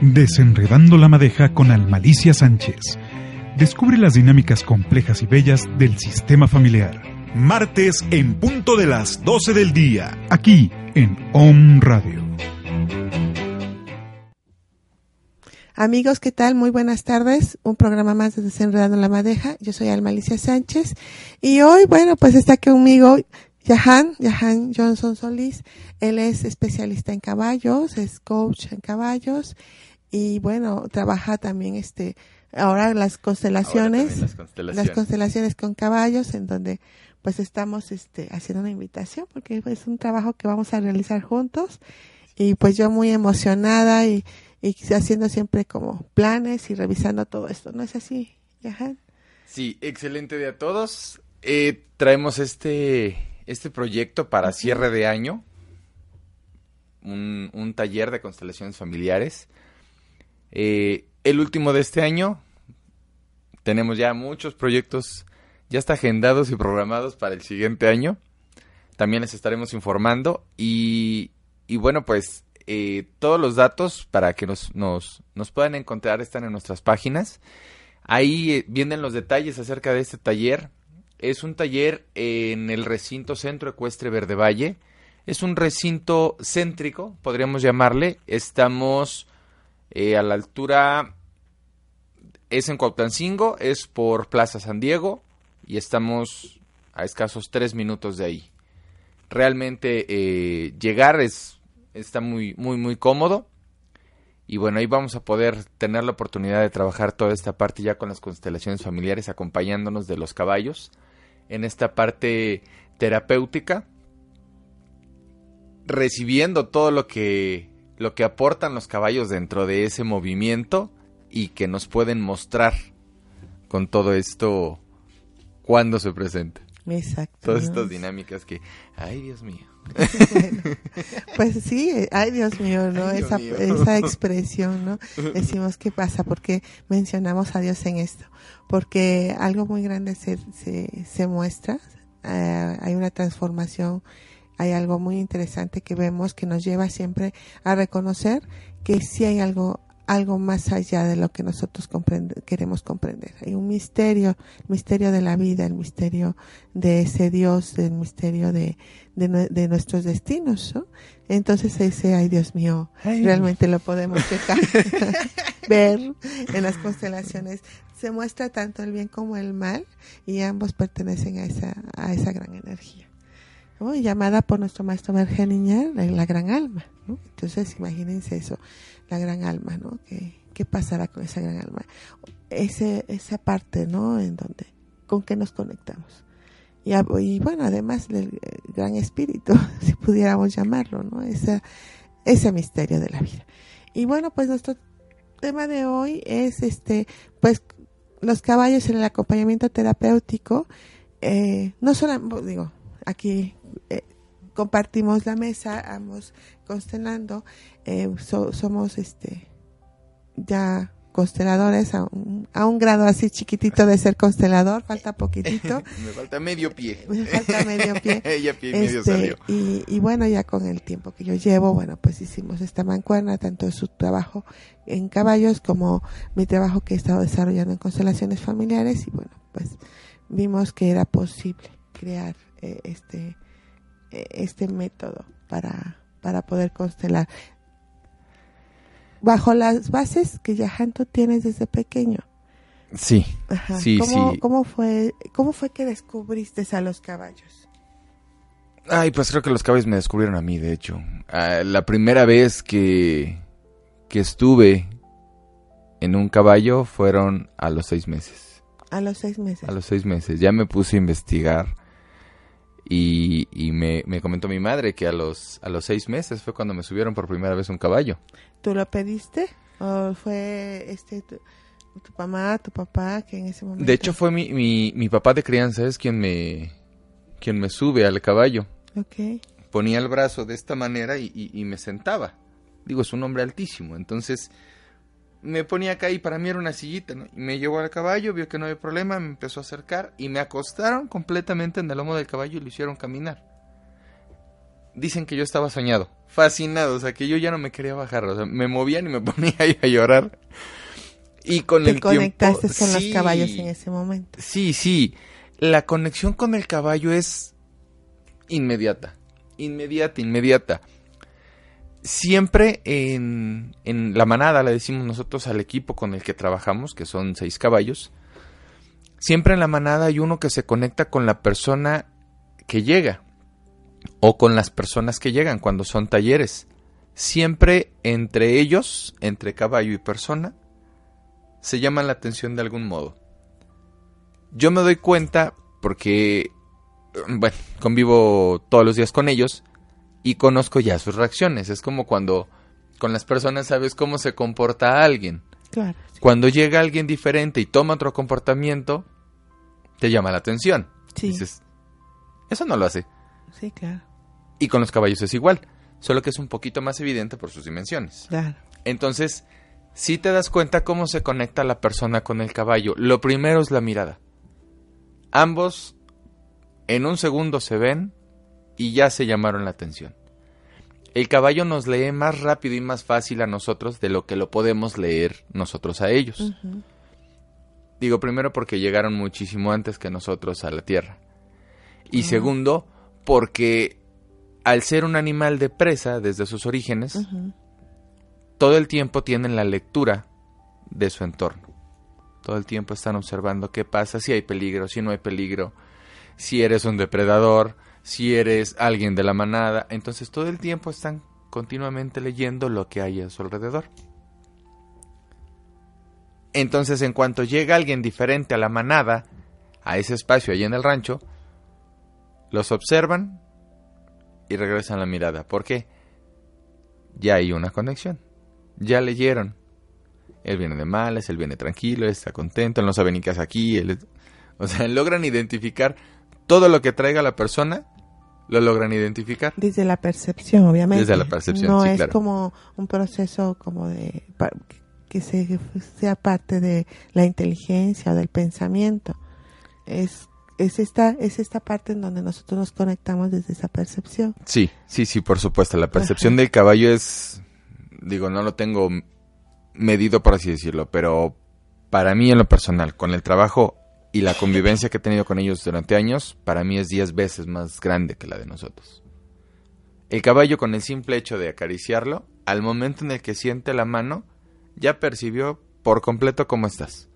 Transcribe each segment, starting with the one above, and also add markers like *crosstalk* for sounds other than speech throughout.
Desenredando la madeja con Almalicia Sánchez. Descubre las dinámicas complejas y bellas del sistema familiar. Martes en punto de las 12 del día. Aquí en Om Radio. Amigos, ¿qué tal? Muy buenas tardes. Un programa más de Desenredando la Madeja. Yo soy Almalicia Sánchez. Y hoy, bueno, pues está conmigo Yahan, Yahan Johnson Solís. Él es especialista en caballos, es coach en caballos y bueno, trabaja también este ahora las constelaciones, las constelaciones, las constelaciones con caballos en donde pues estamos este haciendo una invitación porque es un trabajo que vamos a realizar juntos y pues yo muy emocionada y, y haciendo siempre como planes y revisando todo esto, ¿no es así, Yahan? Sí, excelente día a todos. Eh, traemos este este proyecto para cierre de año, un, un taller de constelaciones familiares eh, el último de este año. Tenemos ya muchos proyectos ya está agendados y programados para el siguiente año. También les estaremos informando y, y bueno, pues eh, todos los datos para que nos, nos, nos, puedan encontrar están en nuestras páginas. Ahí eh, vienen los detalles acerca de este taller. Es un taller en el recinto Centro Ecuestre Verde Valle. Es un recinto céntrico, podríamos llamarle. Estamos eh, a la altura es en Cuauhtancingo, es por Plaza San Diego y estamos a escasos tres minutos de ahí. Realmente eh, llegar es está muy muy muy cómodo y bueno ahí vamos a poder tener la oportunidad de trabajar toda esta parte ya con las constelaciones familiares acompañándonos de los caballos en esta parte terapéutica recibiendo todo lo que lo que aportan los caballos dentro de ese movimiento y que nos pueden mostrar con todo esto cuando se presenta. Exacto. Todas estas dinámicas que, ay Dios mío. *laughs* pues sí, ay Dios mío, ¿no? Ay, Dios esa, mío. esa *laughs* expresión, ¿no? Decimos, ¿qué pasa? Porque mencionamos a Dios en esto. Porque algo muy grande se, se, se muestra, eh, hay una transformación, hay algo muy interesante que vemos que nos lleva siempre a reconocer que sí hay algo algo más allá de lo que nosotros comprende- queremos comprender. Hay un misterio, el misterio de la vida, el misterio de ese Dios, el misterio de, de, nue- de nuestros destinos, ¿no? Entonces ese, ay Dios mío, Ay. realmente lo podemos checar, *laughs* *laughs* ver en las constelaciones. Se muestra tanto el bien como el mal y ambos pertenecen a esa, a esa gran energía. Llamada por nuestro maestro Bergelinger la, gran alma. ¿no? Entonces imagínense eso, la gran alma, ¿no? ¿Qué, qué pasará con esa gran alma? Ese, esa parte, ¿no? En donde, con qué nos conectamos. Y bueno, además del eh, gran espíritu, *laughs* si pudiéramos llamarlo, ¿no? Esa, ese misterio de la vida. Y bueno, pues nuestro tema de hoy es este, pues los caballos en el acompañamiento terapéutico. Eh, no solo, digo, aquí eh, compartimos la mesa, ambos constelando, eh, so- somos este ya consteladores a un, a un grado así chiquitito de ser constelador, falta poquitito, *laughs* Me falta medio pie. *laughs* me falta medio pie. *laughs* Ella pie y medio Este, salió. y, y bueno, ya con el tiempo que yo llevo, bueno, pues hicimos esta mancuerna, tanto su trabajo en caballos como mi trabajo que he estado desarrollando en constelaciones familiares y bueno, pues vimos que era posible crear eh, este eh, este método para para poder constelar bajo las bases que ya tú tienes desde pequeño. Sí, Ajá. Sí, ¿Cómo, sí. ¿Cómo fue cómo fue que descubriste a los caballos? Ay, pues creo que los caballos me descubrieron a mí, de hecho. Ah, la primera vez que, que estuve en un caballo fueron a los seis meses. A los seis meses. A los seis meses. Ya me puse a investigar y, y me, me comentó mi madre que a los, a los seis meses fue cuando me subieron por primera vez un caballo. ¿Tú lo pediste? ¿O fue este tu, tu mamá, tu papá que en ese momento? De hecho fue mi, mi, mi papá de crianza es quien me, quien me sube al caballo. Ok. ponía el brazo de esta manera y, y- y me sentaba. Digo, es un hombre altísimo, entonces me ponía acá y para mí era una sillita, ¿no? Y me llevó al caballo, vio que no había problema, me empezó a acercar y me acostaron completamente en el lomo del caballo y lo hicieron caminar. dicen que yo estaba soñado, fascinado, o sea, que yo ya no me quería bajar, o sea, me movían y me *laughs* ponía ahí a llorar. Y con Te el conectaste tiempo, con los caballos en ese momento. Sí, sí. La conexión con el caballo es inmediata. Inmediata, inmediata. Siempre en, en la manada, le decimos nosotros al equipo con el que trabajamos, que son seis caballos, siempre en la manada hay uno que se conecta con la persona que llega o con las personas que llegan cuando son talleres. Siempre entre ellos, entre caballo y persona, se llaman la atención de algún modo. Yo me doy cuenta porque, bueno, convivo todos los días con ellos y conozco ya sus reacciones. Es como cuando con las personas sabes cómo se comporta alguien. Claro. Cuando llega alguien diferente y toma otro comportamiento, te llama la atención. Sí. Dices, eso no lo hace. Sí, claro. Y con los caballos es igual, solo que es un poquito más evidente por sus dimensiones. Claro. Entonces, si te das cuenta cómo se conecta la persona con el caballo. Lo primero es la mirada. Ambos en un segundo se ven y ya se llamaron la atención. El caballo nos lee más rápido y más fácil a nosotros de lo que lo podemos leer nosotros a ellos. Digo primero porque llegaron muchísimo antes que nosotros a la Tierra. Y segundo, porque al ser un animal de presa desde sus orígenes, todo el tiempo tienen la lectura de su entorno. Todo el tiempo están observando qué pasa, si hay peligro, si no hay peligro, si eres un depredador, si eres alguien de la manada. Entonces todo el tiempo están continuamente leyendo lo que hay a su alrededor. Entonces en cuanto llega alguien diferente a la manada, a ese espacio allí en el rancho, los observan y regresan la mirada. ¿Por qué? Ya hay una conexión ya leyeron. Él viene de malas, él viene tranquilo, él está contento, él no sabe ni qué hace aquí. O sea, *laughs* logran identificar todo lo que traiga la persona, lo logran identificar. Desde la percepción, obviamente. Desde la percepción, No sí, es claro. como un proceso como de que se, sea parte de la inteligencia o del pensamiento. Es, es esta es esta parte en donde nosotros nos conectamos desde esa percepción. Sí, sí, sí, por supuesto. La percepción del caballo es, digo, no lo tengo medido por así decirlo, pero para mí en lo personal, con el trabajo y la convivencia que he tenido con ellos durante años, para mí es 10 veces más grande que la de nosotros. El caballo con el simple hecho de acariciarlo, al momento en el que siente la mano, ya percibió por completo cómo estás.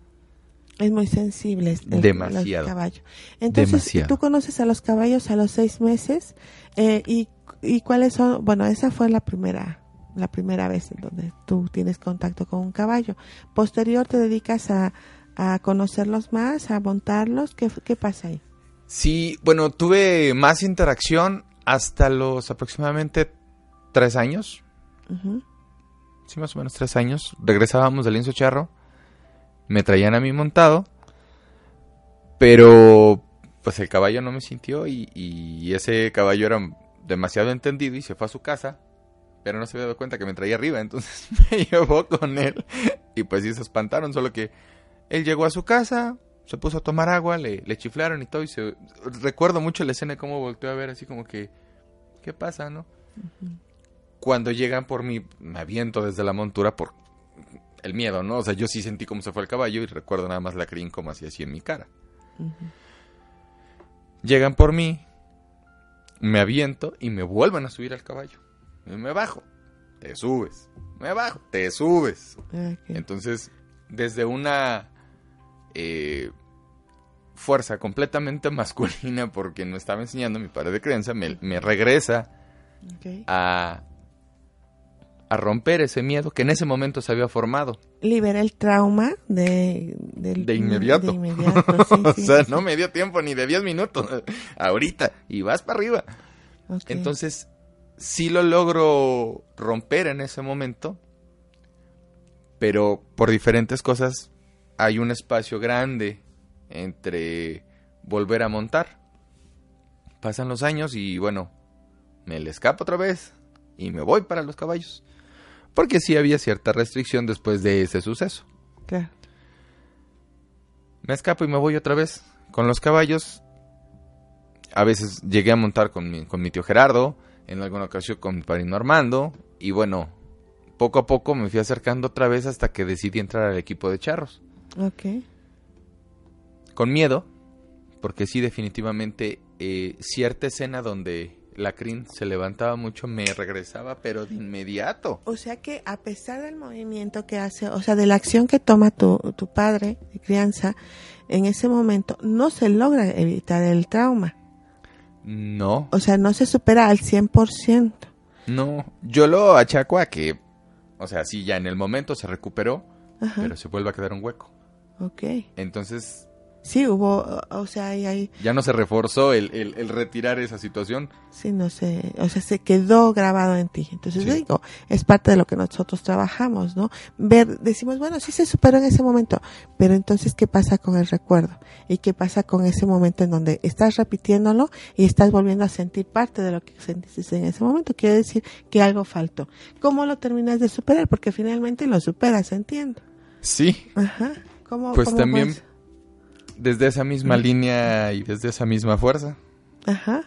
Es muy sensible el, Demasiado. el caballo. Entonces, Demasiado. tú conoces a los caballos a los seis meses eh, y, y cuáles son, bueno, esa fue la primera la primera vez en donde tú tienes contacto con un caballo. Posterior te dedicas a, a conocerlos más, a montarlos. ¿Qué, qué pasa ahí? Sí, bueno, tuve más interacción hasta los aproximadamente tres años, Ujú. sí, más o menos tres años, regresábamos del lienzo charro, me traían a mí montado, pero pues el caballo no me sintió y, y ese caballo era demasiado entendido y se fue a su casa, pero no se había dado cuenta que me traía arriba, entonces *laughs* me llevó con él y pues sí se espantaron, solo que él llegó a su casa, se puso a tomar agua, le, le chiflaron y todo y se... Recuerdo mucho la escena de cómo volteó a ver así como que, ¿qué pasa, no? Cuando llegan por mí, me aviento desde la montura por el miedo, ¿no? O sea, yo sí sentí cómo se fue el caballo y recuerdo nada más la crin como hacía así en mi cara. Llegan por mí, me aviento y me vuelven a subir al caballo. Y me bajo, te subes, me bajo, te subes. Entonces, desde una eh, fuerza completamente *laughs* masculina, porque me estaba enseñando mi padre de creencia, me, me regresa a, a romper ese miedo que en ese momento se había formado. Libera el trauma de, del- De inmediato. de inmediato, sí, *laughs* o sí, sea, sí, no me dio tiempo ni de 10 minutos. *laughs* Ahorita. Y vas para arriba. Entonces, sí lo logro romper en ese momento, pero por diferentes cosas hay un espacio grande entre volver a montar. Pasan los años y bueno, me le escapo otra vez y me voy para los caballos. Porque sí había cierta restricción después de ese suceso. Claro. Me escapo y me voy otra vez con los caballos. A veces llegué a montar con mi, con mi tío Gerardo. en alguna ocasión con mi padrino Armando, y bueno, poco a poco me fui acercando otra vez hasta que decidí entrar al equipo de charros. Ok. Con miedo, porque sí, definitivamente, eh, cierta escena donde la crin se levantaba mucho me regresaba, pero de inmediato. O sea que a pesar del movimiento que hace, o sea, de la acción que toma tu, tu padre de crianza, en ese momento no se logra evitar el trauma. No, O sea, no se supera al 100%. no, yo lo achaco a que, o sea, sí, ya en el momento se recuperó, Ajá. pero se vuelve a quedar un hueco. Ok. Entonces, Sí, hubo, o- sea, ahí, ahí, ya no se reforzó el, el- el retirar esa situación. sí, no sé, o sea, se quedó grabado en ti. Entonces, Sí. digo, es parte de lo que nosotros trabajamos, ¿no? Ver, decimos, bueno, sí se superó en ese momento, pero entonces, ¿qué pasa con el recuerdo? ¿Y qué pasa con ese momento en donde estás repitiéndolo y estás volviendo a sentir parte de lo que sentiste en ese momento? Quiere decir que algo faltó. ¿Cómo lo terminas de superar? Porque finalmente lo superas, entiendo. Sí, Ajá. ¿Cómo, Pues cómo también- desde esa misma línea y desde esa misma fuerza, Ajá.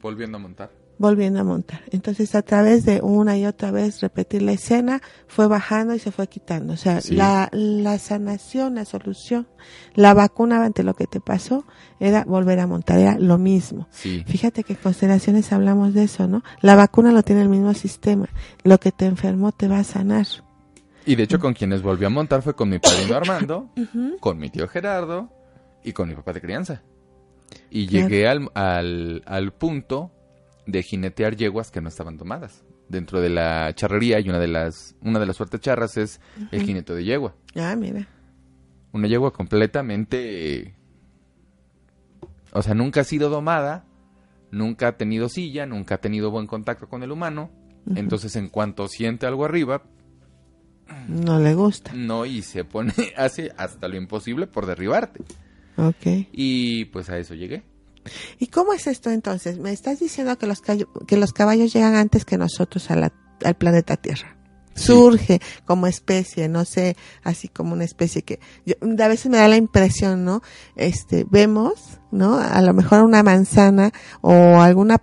volviendo a montar. volviendo a montar. Entonces, a través de una y otra vez repetir la escena, fue bajando y se fue quitando. O sea, Sí. la, la sanación, la solución, la vacuna ante lo que te pasó, era volver a montar, era lo mismo. Sí, Fíjate que en constelaciones hablamos de eso, ¿no? La vacuna lo tiene el mismo sistema. Lo que te enfermó te va a sanar. Y de hecho con quienes volví a montar fue con mi padrino *coughs* Armando, con mi tío Gerardo y con mi papá de crianza. Y Claro. llegué al, al, al punto de jinetear yeguas que no estaban tomadas. Dentro de la charrería y una de las, una de las fuertes charras es el jinete de yegua. Ah, mira. Una yegua completamente... O sea, nunca ha sido domada, nunca ha tenido silla, nunca ha tenido buen contacto con el humano. Entonces, en cuanto siente algo arriba, No le gusta. no, y se pone, *laughs* hace hasta lo imposible por derribarte. Ok. Y pues a eso llegué. ¿Y cómo es esto entonces? Me estás diciendo que los, que los caballos llegan antes que nosotros a la- al planeta Tierra. Sí. Surge como especie, no sé, así como una especie que yo- a veces me da la impresión, ¿no? Este, vemos, ¿no? A lo mejor una manzana o alguna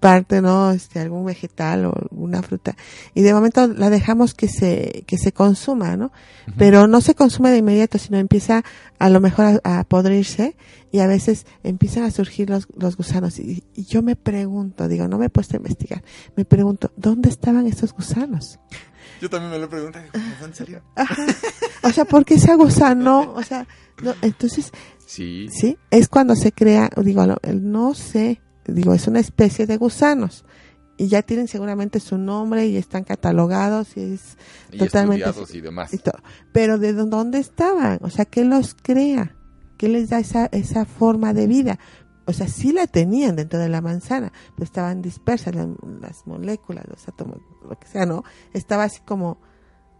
parte, ¿no? Este, algún vegetal o alguna fruta y de momento la dejamos que se que se consuma, ¿no? Pero no se consume de inmediato, sino empieza a lo mejor a, a podrirse y a veces empiezan a surgir los, los gusanos. Y, y yo me pregunto, digo, no me he puesto a investigar, me pregunto, ¿dónde estaban esos gusanos? Yo también me lo pregunté, ¿en serio? Ajá. O sea, ¿por qué ese gusano? O sea, no, entonces, Sí, sí, es cuando se crea, digo, el no sé, digo, es una especie de gusanos. Y ya tienen seguramente su nombre y están catalogados y es y totalmente estudiados y demás. y todo. Pero ¿de dó- dónde estaban? O sea, ¿qué los crea? ¿Qué les da esa, esa forma de vida? O sea, sí la tenían dentro de la manzana, pero estaban dispersas las, las moléculas, los átomos, lo que sea, ¿no? Estaba así como,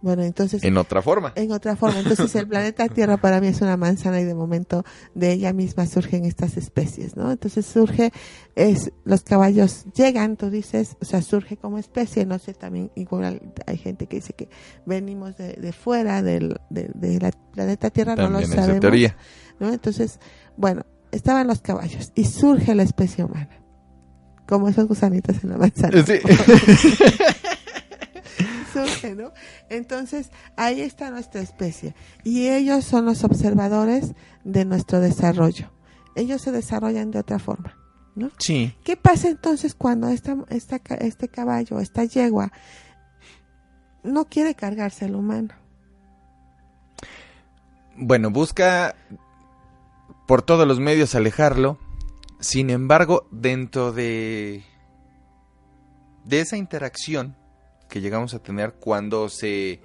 bueno, entonces, en, En otra forma. otra forma. Entonces, el *laughs* planeta Tierra para mí es una manzana y de momento de ella misma surgen estas especies, ¿no? Entonces surge, es, los caballos llegan, tú dices, o sea, surge como especie, no sé, también igual hay gente que dice que venimos de, de fuera del, de, de la planeta Tierra, no También lo esa sabemos. teoría. ¿no? Entonces, bueno, estaban los caballos y surge la especie humana. Como esos gusanitos en la manzana. Sí. *laughs* surge, ¿no? Entonces, ahí está nuestra especie. Y ellos son los observadores de nuestro desarrollo. Ellos se desarrollan de otra forma, ¿no? Sí. ¿Qué pasa entonces cuando esta, esta, este caballo, esta yegua, no quiere cargarse al humano? Bueno, busca por todos los medios alejarlo. Sin embargo, dentro de de esa interacción que llegamos a tener cuando se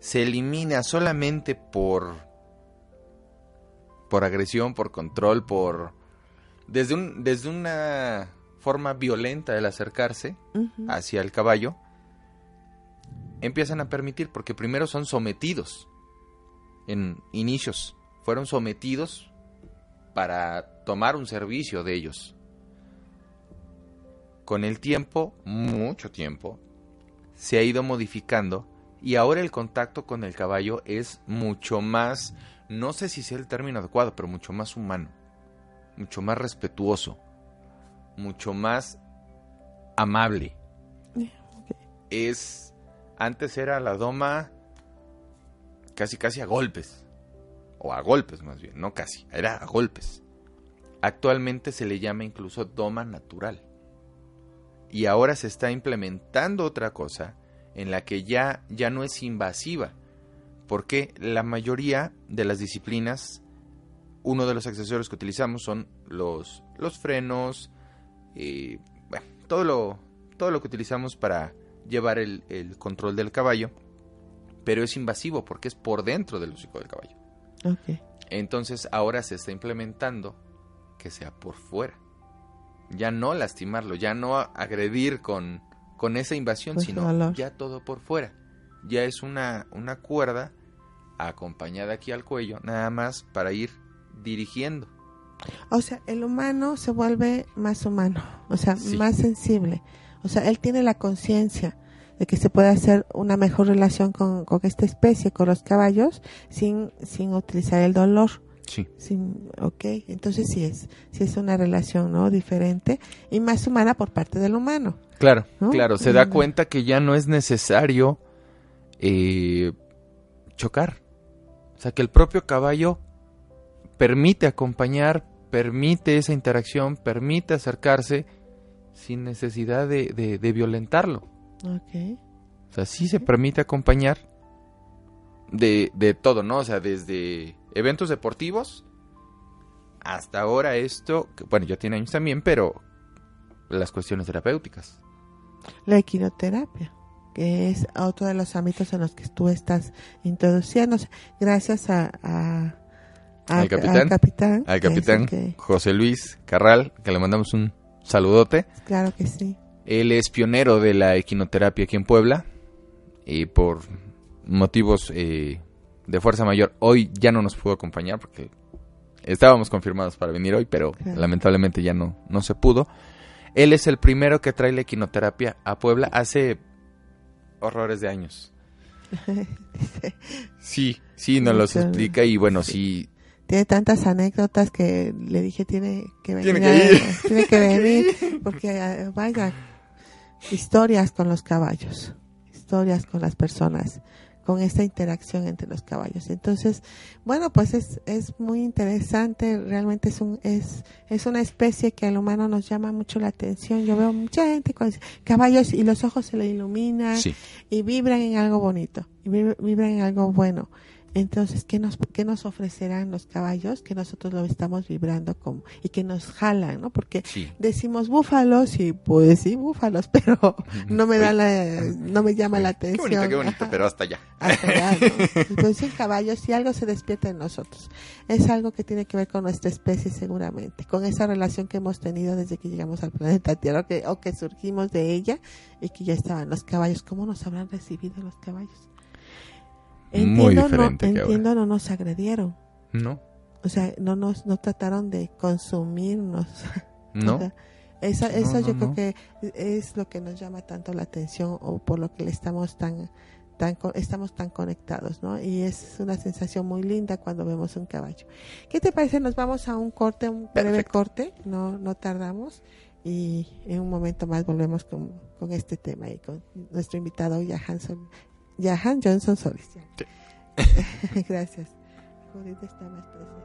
se elimina solamente por por agresión, por control, por desde un desde una forma violenta el acercarse hacia el caballo, empiezan a permitir, porque primero son sometidos en inicios, fueron sometidos para tomar un servicio de ellos. Con el tiempo, mucho tiempo, se ha ido modificando y ahora el contacto con el caballo es mucho más, no sé si sea el término adecuado, pero mucho más humano, mucho más respetuoso, mucho más amable. Es antes era la doma casi casi a golpes o a golpes más bien, no casi, era a golpes. Actualmente se le llama incluso doma natural. Y ahora se está implementando otra cosa en la que ya ya no es invasiva, porque la mayoría de las disciplinas uno de los accesorios que utilizamos son los, los frenos, eh, bueno, todo lo, todo lo que utilizamos para llevar el, control del caballo, pero es invasivo porque es por dentro del hocico del caballo. Entonces ahora se está implementando que sea por fuera. Ya no lastimarlo, ya no agredir con, con esa invasión, pues sino ya todo por fuera. Ya es una, una cuerda acompañada aquí al cuello, nada más para ir dirigiendo. O sea, el humano se vuelve más humano, o sea, más sensible. O sea, él tiene la conciencia de que se puede hacer una mejor relación con, esta especie, con los caballos, sin, sin utilizar el dolor. Sí. Sin, ok, entonces sí es, sí es una relación, ¿no? Diferente y más humana por parte del humano. Claro, claro, se da cuenta que ya no es necesario eh, chocar. O sea, que el propio caballo permite acompañar, permite esa interacción, permite acercarse sin necesidad de, violentarlo. Ok. O sea, sí se permite acompañar de, de todo, ¿no? O sea, desde eventos deportivos hasta ahora esto, bueno, ya tiene años también, pero las cuestiones terapéuticas. La equinoterapia, que es otro de los ámbitos en los que tú estás introduciéndose, gracias a al, capitán, al capitán, José Luis Carral, que le mandamos un saludote. Claro que sí. Él es pionero de la equinoterapia aquí en Puebla y por motivos eh, de fuerza mayor hoy ya no nos pudo acompañar porque estábamos confirmados para venir hoy, pero lamentablemente ya no, no se pudo. Él es el primero que trae la equinoterapia a Puebla hace horrores de años. *laughs* sí, sí, nos los explica y bueno, sí, tiene tantas anécdotas que le dije tiene que venir. *laughs* Tiene que, ir. *laughs* tiene que venir porque eh, vaya, historias con los caballos, historias con las personas, con esta interacción entre los caballos. Entonces, bueno, pues es, es muy interesante, realmente es un es es una especie que al humano nos llama mucho la atención. Yo veo mucha gente con caballos y los ojos se le iluminan y vibran en algo bonito, y vibran en algo bueno. Entonces, ¿qué nos, qué nos ofrecerán los caballos? Que nosotros lo estamos vibrando como, y que nos jalan, ¿no? Porque decimos búfalos y pues sí, búfalos, *laughs* pero no me da la, no me llama la atención. Qué bonito, qué bonito, pero hasta allá. *laughs* Hasta allá, *laughs* Entonces, caballos, si algo se despierta en nosotros, es algo que tiene que ver con nuestra especie seguramente, con esa relación que hemos tenido desde que llegamos al planeta Tierra, que, o que surgimos de ella y que ya estaban los caballos. ¿Cómo nos habrán recibido los caballos? Entiendo, muy diferente no, entiendo, no nos agredieron. No. O sea, no nos no trataron de consumirnos. *laughs* No. eso, eso yo creo que es lo que nos llama tanto la atención o por lo que le estamos tan tan estamos tan conectados, ¿no? Y es una sensación muy linda cuando vemos un caballo. ¿Qué te parece? Nos vamos a un corte, un breve corte, no no tardamos y en un momento más volvemos con, con este tema y con nuestro invitado ya Hanson Jahan Johnson Solis. *laughs* Gracias. Judith está más presente.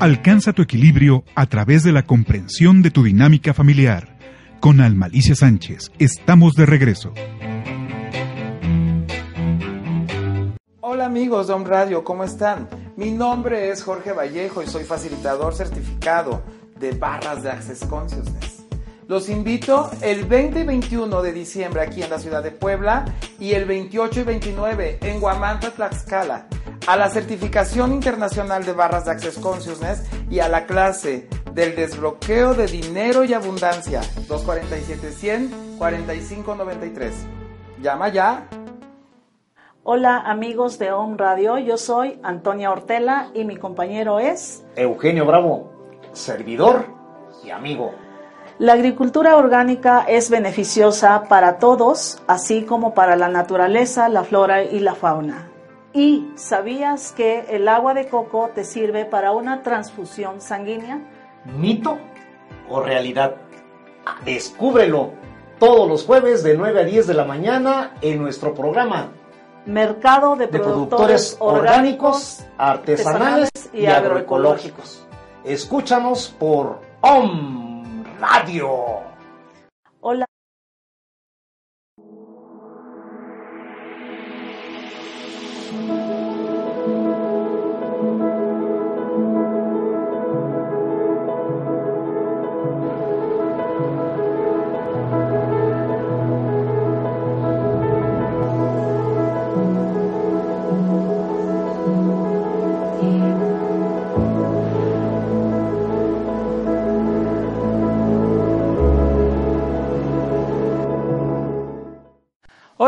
Alcanza tu equilibrio a través de la comprensión de tu dinámica familiar. Con Almalicia Sánchez, estamos de regreso. Hola amigos de Home Radio, ¿cómo están? Mi nombre es Jorge Vallejo y soy facilitador certificado de barras de Access Consciousness. Los invito el 20 y 21 de diciembre aquí en la ciudad de Puebla y el 28 y 29 en Guamanta, Tlaxcala, a la certificación internacional de barras de Access Consciousness y a la clase del desbloqueo de dinero y abundancia 247-100-4593. Llama ya. Hola amigos de Home Radio, yo soy Antonia Ortela y mi compañero es Eugenio Bravo, servidor y amigo. La agricultura orgánica es beneficiosa para todos, así como para la naturaleza, la flora y la fauna. ¿Y sabías que el agua de coco te sirve para una transfusión sanguínea? ¿Mito o realidad? Descúbrelo todos los jueves de 9 a 10 de la mañana en nuestro programa Mercado de, de productores, productores orgánicos, artesanales y agroecológicos. Escúchanos por OM Radio. Hola.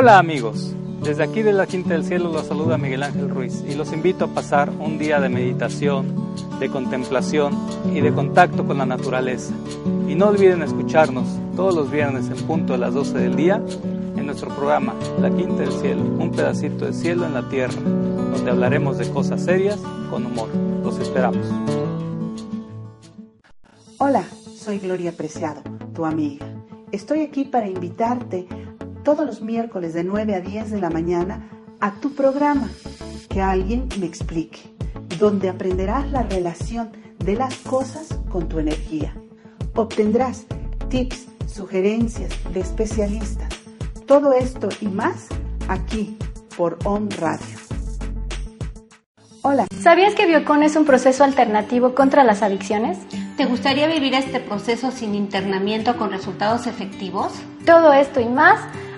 Hola amigos, desde aquí de la Quinta del Cielo los saluda Miguel Ángel Ruiz y los invito a pasar un día de meditación, de contemplación y de contacto con la naturaleza. Y no olviden escucharnos todos los viernes en punto a las 12 del día en nuestro programa La Quinta del Cielo, un pedacito de cielo en la tierra, donde hablaremos de cosas serias con humor. Los esperamos. Hola, soy Gloria Preciado, tu amiga. Estoy aquí para invitarte todos los miércoles de 9 a 10 de la mañana a tu programa, que alguien me explique, donde aprenderás la relación de las cosas con tu energía. Obtendrás tips, sugerencias de especialistas. Todo esto y más aquí por On Radio. Hola. ¿Sabías que Biocon es un proceso alternativo contra las adicciones? ¿Te gustaría vivir este proceso sin internamiento con resultados efectivos? Todo esto y más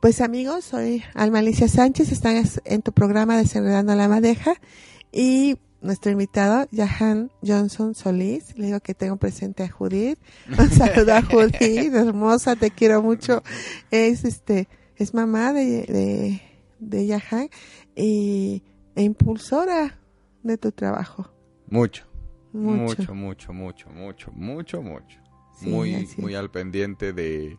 Pues amigos, soy Alma Alicia Sánchez, están en tu programa Desenredando la Madeja y nuestro invitado, Jahan Johnson Solís, le digo que tengo presente a Judith, un saludo a Judith, hermosa, te quiero mucho, es este, es mamá de, de, de Jahan y, e impulsora de tu trabajo. Mucho, Mucho. mucho, mucho, mucho, mucho, mucho, mucho. Sí, muy, muy al pendiente de,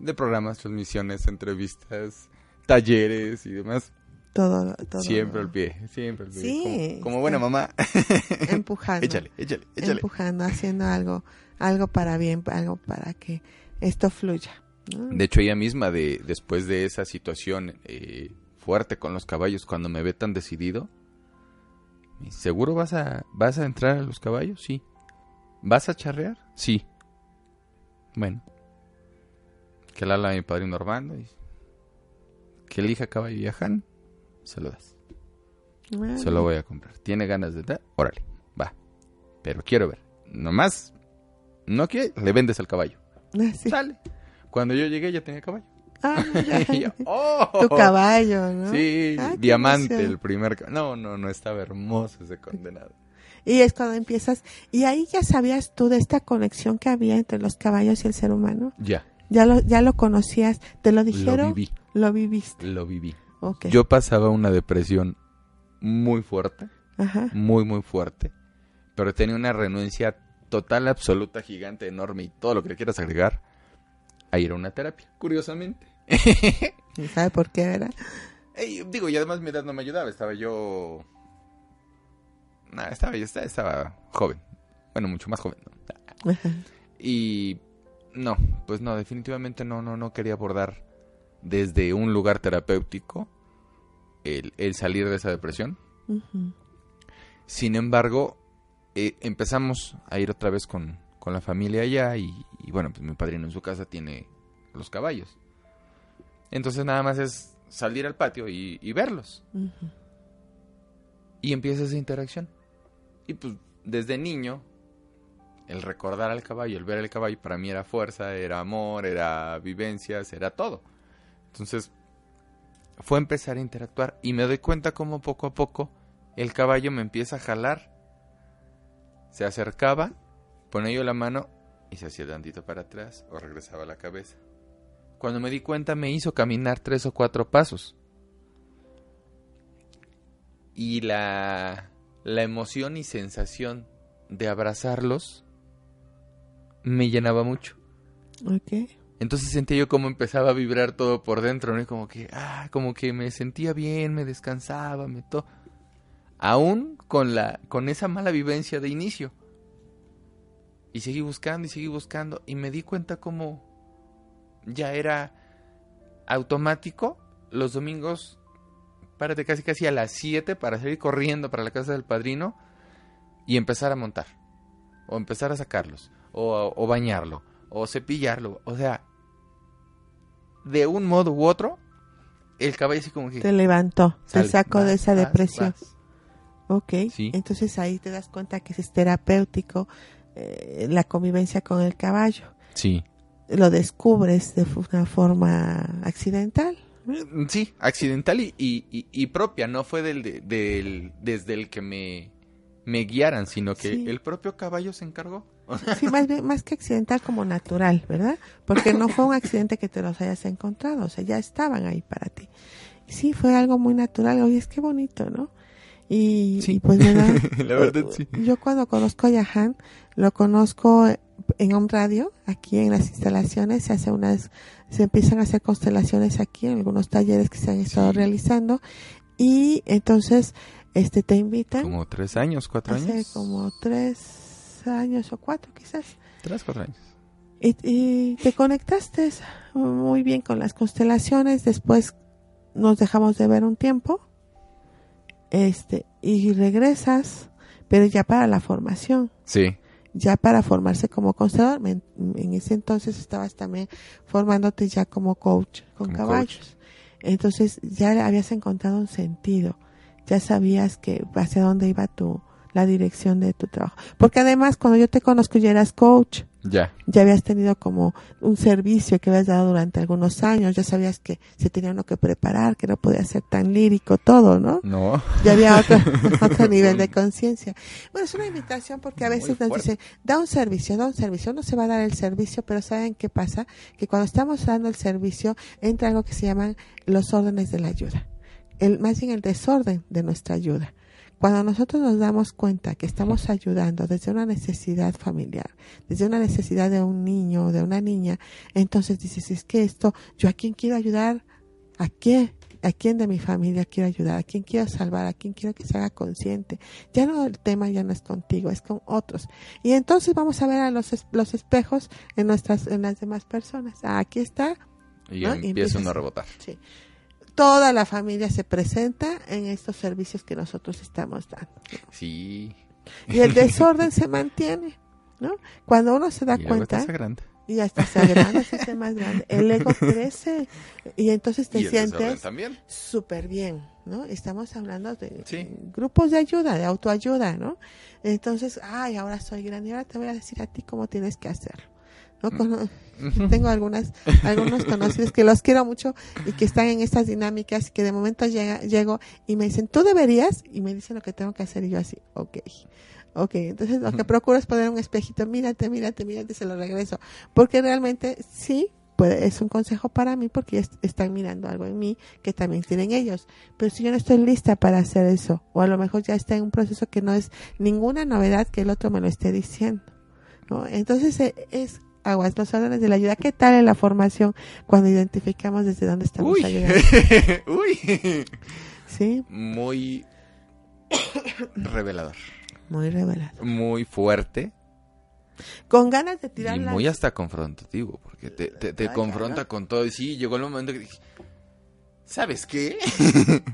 de programas, transmisiones, entrevistas, talleres y demás. Todo, todo. Siempre al pie, siempre al pie. Sí, como, como buena mamá. *laughs* Empujando. échale, échale, échale. Empujando, haciendo algo, algo para bien, algo para que esto fluya. ¿no? De hecho, ella misma, de, después de esa situación eh, fuerte con los caballos, cuando me ve tan decidido, ¿seguro vas a, vas a entrar a los caballos? Sí. ¿Vas a charrear? Sí. Bueno. Que la habla mi padrino Armando y que elija caballo y a Han, se lo das. Se lo voy a comprar. ¿Tiene ganas de dar? Órale, va. Pero quiero ver. Nomás, no quiere, le vendes el caballo. ah, sí. Sale. Cuando yo llegué ya tenía caballo. Ah, ya. *laughs* Y yo, ¡oh! Tu caballo, ¿no? Sí, Ah, diamante, el primer ca- No, no, no, estaba hermoso ese condenado. Y es cuando empiezas, y ahí ya sabías tú de esta conexión que había entre los caballos y el ser humano. Ya, Ya lo, ya lo conocías, te lo lo dijeron, viví, lo viviste. lo viví. Ok. Yo pasaba una depresión muy fuerte, Ajá. muy, muy fuerte, pero tenía una renuncia total, absoluta, gigante, enorme y todo lo que le quieras agregar a ir a una terapia, curiosamente. *laughs* ¿Y ¿Sabe por qué, verdad? Ey, digo, y además mi edad no me ayudaba, estaba yo... Nah, estaba, yo estaba, estaba joven, bueno, mucho más joven. ¿no? Ajá. Y no, pues no, definitivamente no, no, no quería abordar desde un lugar terapéutico el, el salir de esa depresión. Sin embargo, eh, empezamos a ir otra vez con, con la familia allá y, y bueno, pues mi padrino en su casa tiene los caballos. Entonces nada más es salir al patio y, y verlos. Y empieza esa interacción. Y pues desde niño, el recordar al caballo, el ver al caballo, para mí era fuerza, era amor, era vivencias, era todo. Entonces fue empezar a interactuar y me doy cuenta como poco a poco el caballo me empieza a jalar. Se acercaba, ponía yo la mano y se hacía tantito para atrás o regresaba la cabeza. Cuando me di cuenta me hizo caminar tres o cuatro pasos. Y la, la emoción y sensación de abrazarlos me llenaba mucho. Ok. Entonces sentía yo como empezaba a vibrar todo por dentro, ¿no? Y como que, ah, como que me sentía bien, me descansaba, me to... Aún con la, con esa mala vivencia de inicio. Y seguí buscando y seguí buscando y me di cuenta como ya era automático los domingos, párate casi casi a las 7 para salir corriendo para la casa del padrino y empezar a montar. O empezar a sacarlos. O, o bañarlo. O cepillarlo. O sea, de un modo u otro, el caballo así como que... Te levantó, te sacó de esa depresión. vas. Ok, Sí. entonces ahí te das cuenta que es terapéutico eh, la convivencia con el caballo. Sí. Lo descubres de una forma accidental. Mm, Sí, accidental y, y- y- propia, no fue del, de- del- desde el que me, me guiaran, sino que Sí. el propio caballo se encargó. *laughs* Sí, más, bien, más que accidental como natural, ¿verdad? Porque no fue un accidente que te los hayas encontrado, o sea, ya estaban ahí para ti. Sí, fue algo muy natural, oye, es que bonito, ¿no? Y, y pues me da- *laughs* La verdad, sí. Yo cuando conozco a Yahan, lo conozco en Home Radio, aquí en las instalaciones, se hace unas, se empiezan a hacer constelaciones aquí en algunos talleres que se han estado realizando y entonces este te invitan Como tres años, cuatro hace años. como tres años o cuatro quizás. Tres, cuatro años. y, y te conectaste muy bien con las constelaciones. Después nos dejamos de ver un tiempo. Este y regresas pero ya para la formación. Sí. ya para formarse como constelador. Me- en ese entonces estabas también formándote ya como coach con Como caballos. entonces ya habías encontrado un sentido ya sabías que hacia dónde iba tu la dirección de tu trabajo porque además cuando yo te conozco ya eras coach Ya. ya habías tenido como un servicio que habías dado durante algunos años, ya sabías que se tenía uno que preparar, que no podía ser tan lírico todo, ¿no? No. Ya había otro, *laughs* otro nivel de conciencia. Bueno, es una invitación porque a veces nos dicen, da un servicio, da un servicio, no se va a dar el servicio, pero ¿saben qué pasa? Que cuando estamos dando el servicio entra algo que se llaman los órdenes de la ayuda. El, más bien el desorden de nuestra ayuda. Cuando nosotros nos damos cuenta que estamos ayudando desde una necesidad familiar, desde una necesidad de un niño o de una niña, entonces dices, es que esto, ¿yo a quién quiero ayudar? ¿A qué? ¿A quién de mi familia quiero ayudar? ¿A quién quiero salvar? ¿A quién quiero que se haga consciente? Ya no, el tema ya no es contigo, es con otros. Y entonces vamos a ver a los, los espejos en nuestras, en las demás personas. Ah, aquí está. Y ¿no? empieza uno a rebotar. Sí. Toda la familia se presenta en estos servicios que nosotros estamos dando. Sí. Y el *laughs* desorden se mantiene, ¿no? Cuando uno se da Y cuenta, y hasta se agranda, se hace más grande, el ego *laughs* crece y entonces te Y sientes súper bien, ¿no? Estamos hablando de Sí. grupos de ayuda, de autoayuda, ¿no? Entonces, ay, ahora soy grande y ahora te voy a decir a ti cómo tienes que hacerlo. ¿No? Cono- Tengo algunas, algunos conocidos que los quiero mucho y que están en estas dinámicas y que de momento llega, llego y me dicen, tú deberías, y me dicen lo que tengo que hacer y yo así, ok. Ok, entonces lo que procuro es poner un espejito, mírate, mírate, mírate, se lo regreso. Porque realmente sí, puede, es un consejo para mí porque es- están mirando algo en mí que también tienen ellos. Pero si yo no estoy lista para hacer eso, o a lo mejor ya está en un proceso que no es ninguna novedad que el otro me lo esté diciendo. ¿no? Entonces eh, es aguas los órdenes de la ayuda. ¿Qué tal en la formación cuando identificamos desde dónde estamos Uy. ayudando? *laughs* Uy. Sí, Muy revelador. muy revelado. Muy fuerte. Con ganas de Y tirar la... muy hasta confrontativo. Porque te, te, te Ay, confronta claro. con todo. Y sí, llegó el momento que dije, ¿sabes qué? *laughs*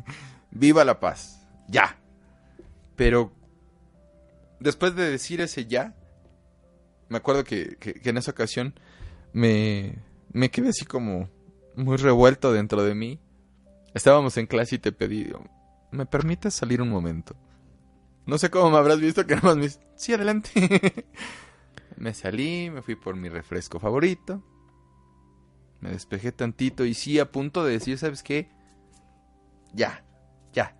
Viva la paz. Ya. Pero después de decir ese ya, me acuerdo que, que- en esa ocasión me, me quedé así como muy revuelto dentro de mí. Estábamos en clase y te pedí, ¿me permites salir un momento? No sé cómo me habrás visto que nada más me dices, sí, adelante. *laughs* me salí, me fui por mi refresco favorito. Me despejé tantito y sí, a punto de decir, ¿sabes qué? Ya, ya.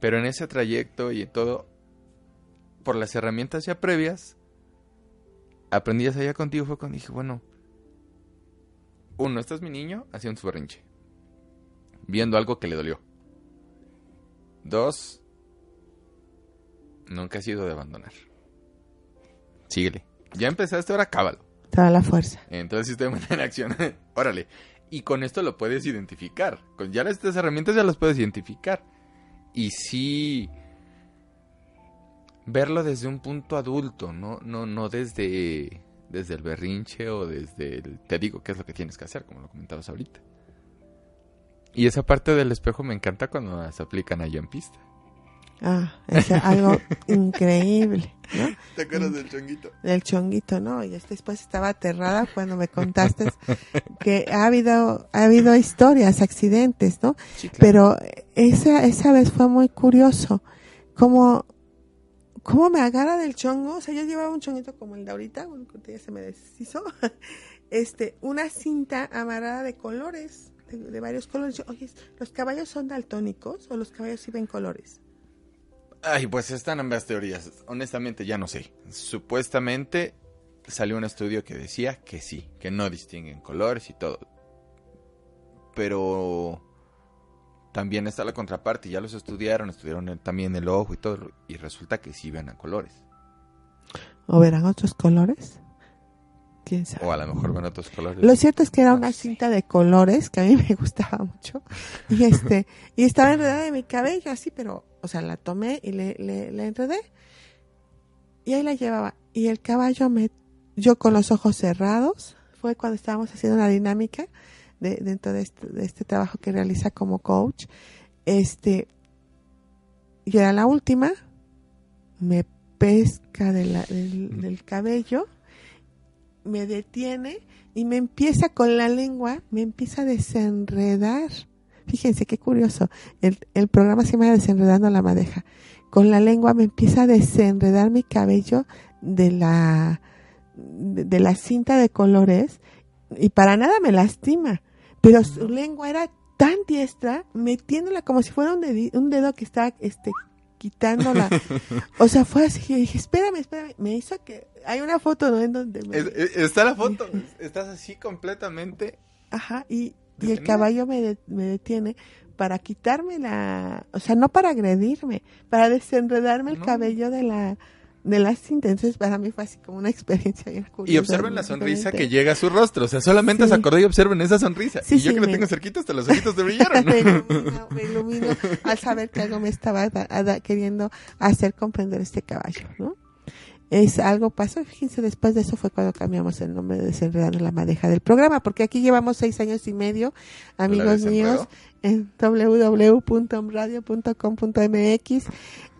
Pero en ese trayecto y todo, por las herramientas ya previas, aprendí allá contigo, fue cuando dije, bueno, uno, este es mi niño haciendo su berrinche, viendo algo que le dolió. Dos, nunca ha sido de abandonar. Síguele. Ya empezaste, ahora cábalo. Toda la fuerza. Entonces sistema en acción. *laughs* Órale. Y con esto lo puedes identificar. Con ya estas herramientas ya las puedes identificar. Y sí verlo desde un punto adulto, no, no, no desde, desde el berrinche o desde el te digo qué es lo que tienes que hacer, como lo comentabas ahorita. Y esa parte del espejo me encanta cuando las aplican allá en pista. Ah, es algo *laughs* increíble, ¿no? ¿Te acuerdas del chonguito? Del chonguito, ¿no? Y después estaba aterrada cuando me contaste que ha habido, ha habido historias, accidentes, ¿no? Pero esa, esa vez fue muy curioso. Como, cómo me agarra del chongo. O sea, yo llevaba un chonguito como el de ahorita, bueno, que ya se me deshizo. *laughs* Este, una cinta amarrada de colores, de, varios colores. Oye, ¿los caballos son daltónicos o los caballos sí ven colores? Ay, pues están ambas teorías. Honestamente ya no sé. Supuestamente salió un estudio que decía que sí, que no distinguen colores y todo. Pero también está la contraparte, ya los estudiaron, estudiaron también el ojo y todo, y resulta que sí ven a colores. ¿O verán otros colores? ¿Quién sabe? O a lo mejor ven otros colores. Lo cierto es que era una cinta de colores que a mí me *laughs* gustaba mucho. Y este, y estaba enredada de mi cabello así, pero o sea, la tomé y le, le, enredé. Y ahí la llevaba. Y el caballo me, yo con los ojos cerrados, fue cuando estábamos haciendo una dinámica de, dentro de este, de este trabajo que realiza como coach. Este, y la última, me pesca de del, del cabello, me detiene y me empieza con la lengua, me empieza a desenredar Fíjense qué curioso. El, el programa se llama Desenredando la Madeja. Con la lengua me empieza a desenredar mi cabello de la, de, la cinta de colores y para nada me lastima. Pero su lengua era tan diestra, metiéndola como si fuera un, dedo, un dedo que estaba este, quitándola. *laughs* o sea, fue así. Yo dije, espérame, espérame. Me hizo que. Hay una foto, ¿no? En donde. está la foto. *laughs* Estás así completamente. Ajá. Y, y el caballo me, me detiene para quitarme la, o sea, no para agredirme, para desenredarme el cabello de la de la cinta. Entonces, para mí fue así como una experiencia bien curiosa. Y observen la sonrisa que llega a su rostro. O sea, solamente se acordó y observen esa sonrisa. y yo que lo tengo cerquita, hasta los ojitos de brillaron. *laughs* me ilumino, me ilumino al saber que algo me estaba queriendo hacer comprender este caballo, ¿no? es algo pasó. Fíjense, después de eso fue cuando cambiamos el nombre de Desenredando la Madeja del programa, porque aquí llevamos seis años y medio, amigos míos, en www.radio.com.mx.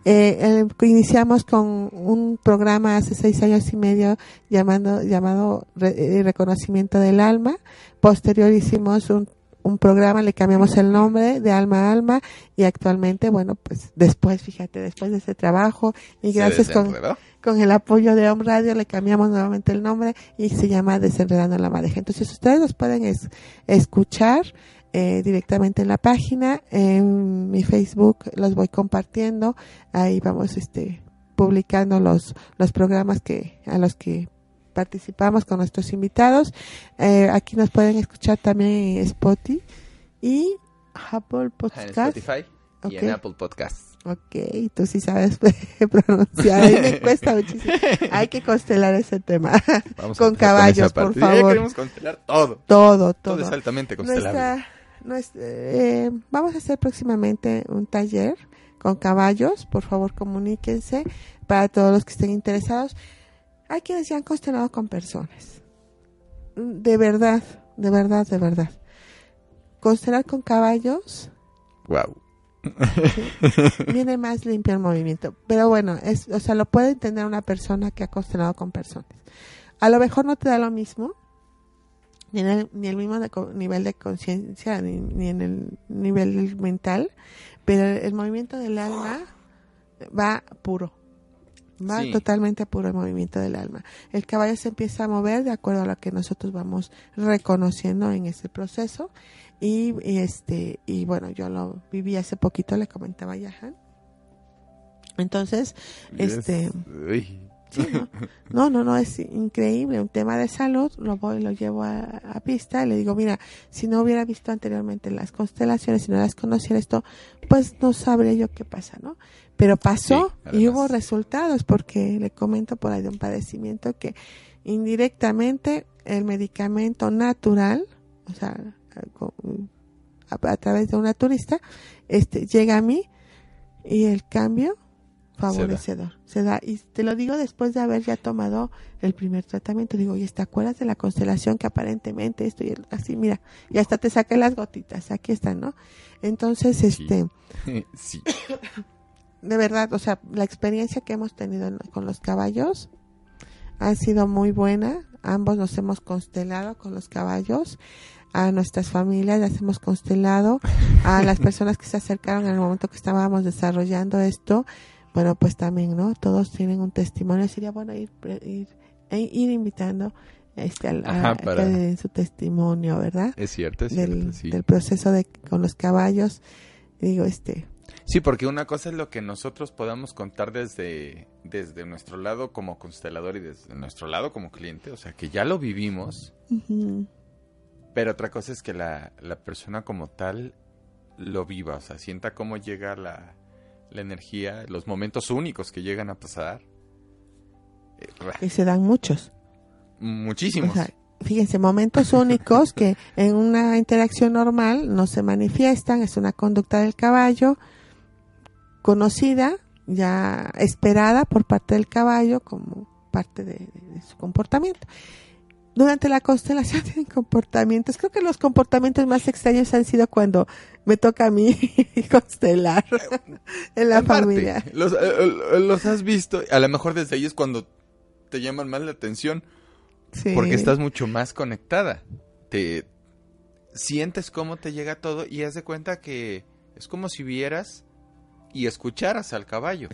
Eh, eh, iniciamos con un programa hace seis años y medio llamando, llamado eh, Reconocimiento del Alma. Posterior hicimos un un programa, le cambiamos el nombre de Alma a Alma y actualmente, bueno, pues después, fíjate, después de ese trabajo y gracias con, con el apoyo de Home Radio le cambiamos nuevamente el nombre y se llama Desenredando la Madeja. Entonces ustedes los pueden escuchar eh, directamente en la página, en mi Facebook los voy compartiendo, ahí vamos este publicando los, los programas que a los que participamos con nuestros invitados. Eh, aquí nos pueden escuchar también en Spotify y Apple Podcast. Spotify y en Apple Podcasts. Ok, tú sí sabes *laughs* pronunciar. A mí me cuesta *laughs* muchísimo. Hay que constelar ese tema. con caballos, por favor. queremos constelar todo. Todo, todo. Todo es altamente constelable. Eh, vamos a hacer próximamente un taller con caballos. Por favor, comuníquense para todos los que estén interesados. Hay quienes ya han constelado con personas. De verdad, de verdad, de verdad. Constelar con caballos. Wow. viene más limpio el movimiento. Pero bueno, es, o sea, lo puede entender una persona que ha constelado con personas. A lo mejor no te da lo mismo, ni en el, ni el mismo nivel de conciencia, ni, ni, en el nivel mental, pero el movimiento del alma va puro va totalmente puro movimiento del alma. El caballo se empieza a mover de acuerdo a lo que nosotros vamos reconociendo en ese proceso. Y, este y bueno, yo lo viví hace poquito, le comentaba a Yahan, Entonces, este... ¿no? ¿no? no, es increíble. Un tema de salud, lo voy, lo llevo a, pista y le digo, mira, si no hubiera visto anteriormente las constelaciones, si no las conociera esto, pues no sabría yo qué pasa, ¿no? Pero pasó y hubo resultados porque le comento por ahí de un padecimiento que indirectamente el medicamento natural, o sea, a, a través de una turista, este, llega a mí y el cambio favorecedor. Se da. Y te lo digo después de haber ya tomado el primer tratamiento. Digo, ¿y te acuerdas de la constelación que aparentemente esto y así, mira, y hasta te saqué las gotitas, aquí están, ¿no? Entonces, este... *laughs* sí. *coughs* De verdad, o sea, la experiencia que hemos tenido con los caballos ha sido muy buena. Ambos nos hemos constelado con los caballos a nuestras familias, las hemos constelado, a las *laughs* personas que se acercaron en el momento que estábamos desarrollando esto, bueno, pues también, ¿no? Todos tienen un testimonio. Sería bueno ir, ir, e ir invitando este, a, que su testimonio, ¿verdad? Es cierto, es del, cierto, sí. Del proceso de con los caballos. Digo, este... Sí, porque una cosa es lo que nosotros podamos contar desde, desde nuestro lado como constelador y desde nuestro lado como cliente, o sea, que ya lo vivimos, pero otra cosa es que la, la persona como tal lo viva, o sea, sienta cómo llega la, la energía, los momentos únicos que llegan a pasar. Y se dan muchos. Muchísimos. fíjense, momentos únicos que en una interacción normal no se manifiestan, es una conducta del caballo conocida, ya esperada por parte del caballo como parte de su comportamiento durante la constelación *laughs* tienen comportamientos. Creo que los comportamientos más extraños han sido cuando me toca a mí *laughs* constelar en la familia. Los, eh, eh, los, has visto, a lo mejor desde ahí es cuando te llaman más la atención. Porque estás mucho más conectada. Te sientes cómo te llega todo y haz de cuenta que es como si vieras y escucharas al caballo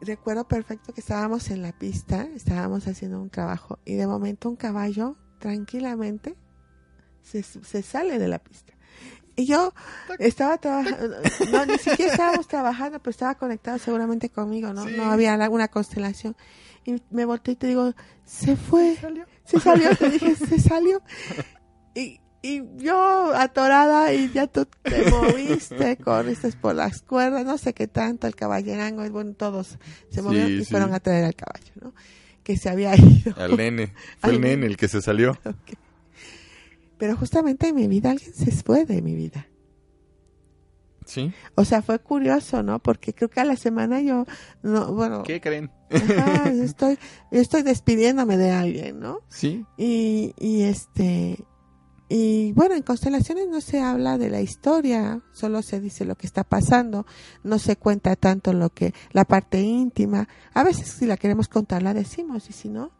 recuerdo perfecto que estábamos en la pista, estábamos haciendo un trabajo y de momento un caballo tranquilamente se, se sale de la pista. Y yo estaba trabajando, no, ni siquiera estábamos trabajando, pero estaba conectado seguramente conmigo, ¿no? No había alguna constelación. Y me volteé y te digo, se fue, se salió, se salió te dije, se salió. Y, y yo atorada y ya tú te *laughs* moviste, corriste por las cuerdas, no sé qué tanto, el caballerango, bueno, todos se movieron y fueron a traer al caballo, ¿no? Que se había ido. Al nene, *laughs* fue el nene el que se salió. *laughs* Pero justamente en mi vida alguien se fue de mi vida. Sí. O sea, fue curioso, ¿no? Porque creo que a la semana yo, no, bueno. ¿Qué creen? estoy, estoy despidiéndome de alguien, ¿no? Sí. Y, y este, y bueno, en constelaciones no se habla de la historia, solo se dice lo que está pasando, no se cuenta tanto lo que la parte íntima. A veces si la queremos contar la decimos y si no,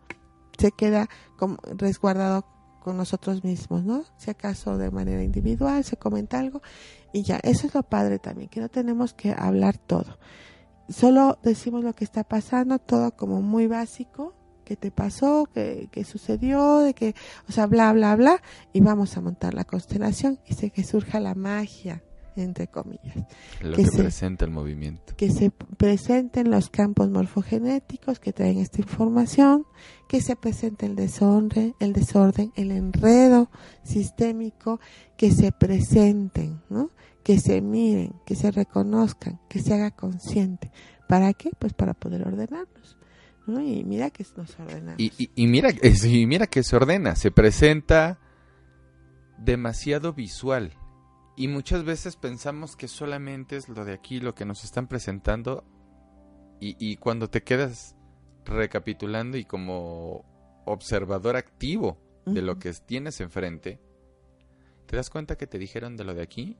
se queda como resguardado con nosotros mismos, ¿no? Si acaso de manera individual se comenta algo y ya, eso es lo padre también, que no tenemos que hablar todo. Solo decimos lo que está pasando, todo como muy básico qué te pasó, qué, qué, sucedió, de que, o sea, bla, bla, bla, y vamos a montar la constelación y sé que surja la magia, entre comillas. Lo que, presenta el movimiento. Que se presenten los campos morfogenéticos que traen esta información, que se presente el desorden, el desorden, el enredo sistémico, que se presenten, ¿no? Que se miren, que se reconozcan, que se haga consciente. ¿Para qué? Pues para poder ordenarnos. Y mira que nos ordena. Y, mira, y mira que se ordena, se presenta demasiado visual. Y muchas veces pensamos que solamente es lo de aquí, lo que nos están presentando. Y, cuando te quedas recapitulando y como observador activo de lo que tienes enfrente, te das cuenta que te dijeron de lo de aquí,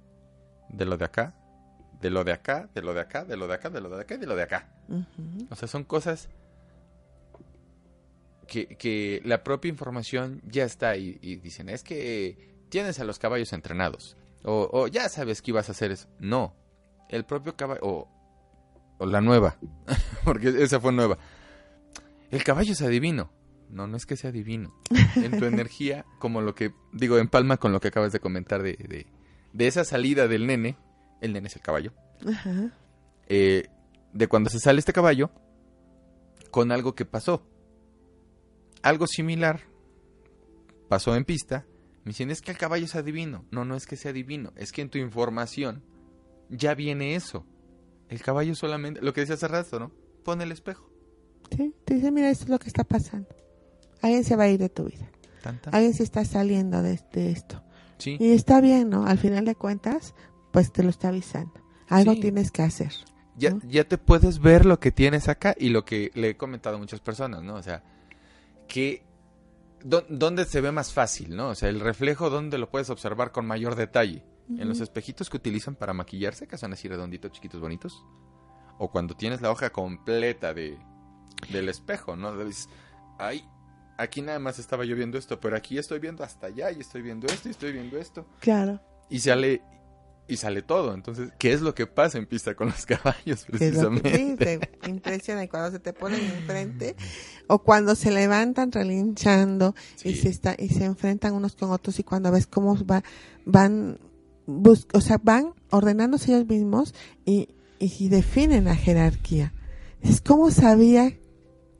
de lo de acá, de lo de acá, de lo de acá, de lo de acá, de lo de acá y de lo de acá. O sea, son cosas que, la propia información ya está y dicen, es que tienes a los caballos entrenados o, ya sabes que ibas a hacer eso. No, el propio caballo o, o la nueva, *laughs* porque esa fue nueva. El caballo es adivino. No, no es que sea divino. En tu *laughs* energía, como lo que digo, en palma con lo que acabas de comentar de, de, de esa salida del nene, el nene es el caballo. Ajá. Eh, de cuando se sale este caballo con algo que pasó. Algo similar pasó en pista. Me dicen, es que el caballo es adivino. No, no es que sea divino, es que en tu información ya viene eso. El caballo solamente, lo que decía hace rato, ¿no? Pone el espejo. Sí, te dice, mira, esto es lo que está pasando. Alguien se va a ir de tu vida. Alguien se está saliendo de, esto. Sí. Y está bien, ¿no? Al final de cuentas, pues te lo está avisando. Algo tienes que hacer. Ya, ya te puedes ver lo que tienes acá y lo que le he comentado a muchas personas, ¿no? O sea, que dónde se ve más fácil, ¿no? O sea, el reflejo, ¿dónde lo puedes observar con mayor detalle? En los espejitos que utilizan para maquillarse, que son así redonditos, chiquitos, bonitos. O cuando tienes la hoja completa de, del espejo, ¿no? Dices, ay, aquí nada más estaba yo viendo esto, pero aquí estoy viendo hasta allá y estoy viendo esto y estoy viendo esto. Claro. Y sale y sale todo. Entonces, ¿qué es lo que pasa en pista con los *laughs* caballos precisamente? Sí, te impresiona y cuando se te ponen enfrente o cuando se levantan relinchando y se está y se enfrentan unos con otros y cuando ves cómo va, van o sea, van ordenándose ellos mismos y, y definen la jerarquía. Es como sabía